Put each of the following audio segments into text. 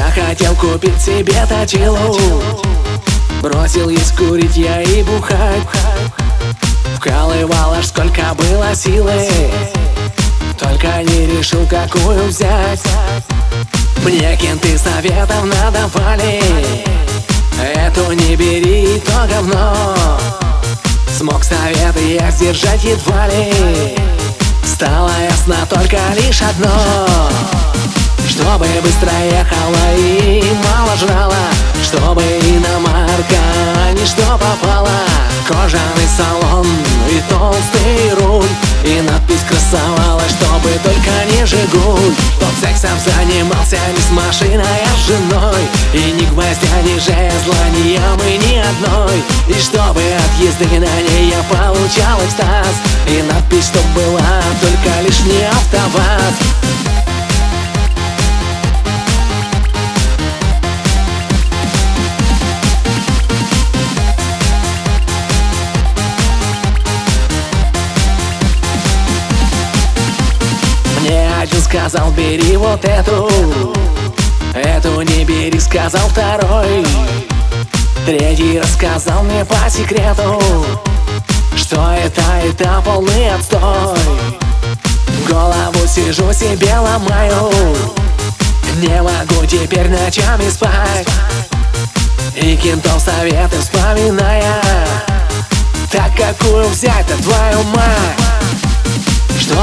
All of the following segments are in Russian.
хотел купить себе точилу. Бросил есть курить я и бухать. Вкалывал аж сколько было силы. Только не решил какую взять. Мне кенты советов надавали. Эту не бери, то говно. Смог советы я сдержать едва ли. Стало ясно только лишь одно Чтобы быстро ехала и мало жрала Чтобы иномарка не что попала Кожаный салон и толстый руль И надпись красовалась, чтобы только не Жигуль Тот сексом занимался не с машиной, а с женой И ни гвоздя, ни жезла, ни ямы, ни одной. И чтобы от езды на ней я получал экстаз сказал, бери вот эту Эту не бери, сказал второй. Третий рассказал мне по секрету Что это, это полный отстой. Голову сижу себе ломаю. Не могу теперь ночами спать. И кентов советы вспоминая. Так какую взять-то твою мать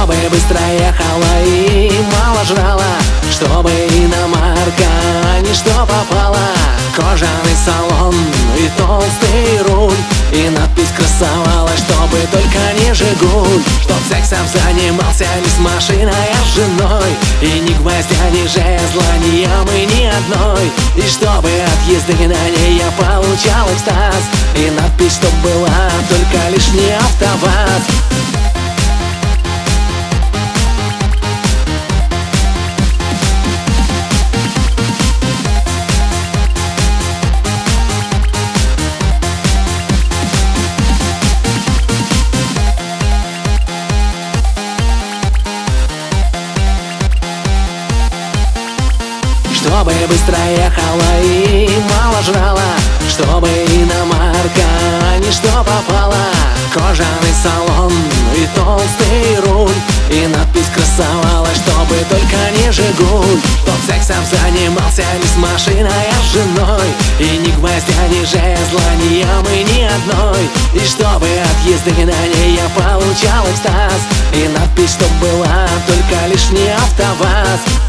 чтобы быстро ехала и мало жрала Чтобы иномарка не что попала Кожаный салон и толстый руль И надпись красовалась, чтобы только не Жигуль Чтоб сексом занимался не с машиной, а с женой. И ни гвоздя, ни жезла, ни ямы, ни одной. И чтобы от езды на ней я получал экстаз. И надпись, чтоб была только лишь не автоваз Чтобы быстро ехала и мало жрала Чтобы иномарка не что попала Кожаный салон и толстый руль И надпись красовалась, чтобы только не Жигуль Тот сексом занимался не с машиной, а с женой. И ни гвоздя, ни жезла, ни ямы, ни одной. И чтобы от езды на ней я получал экстаз. И надпись, чтоб была только лишь не автоваз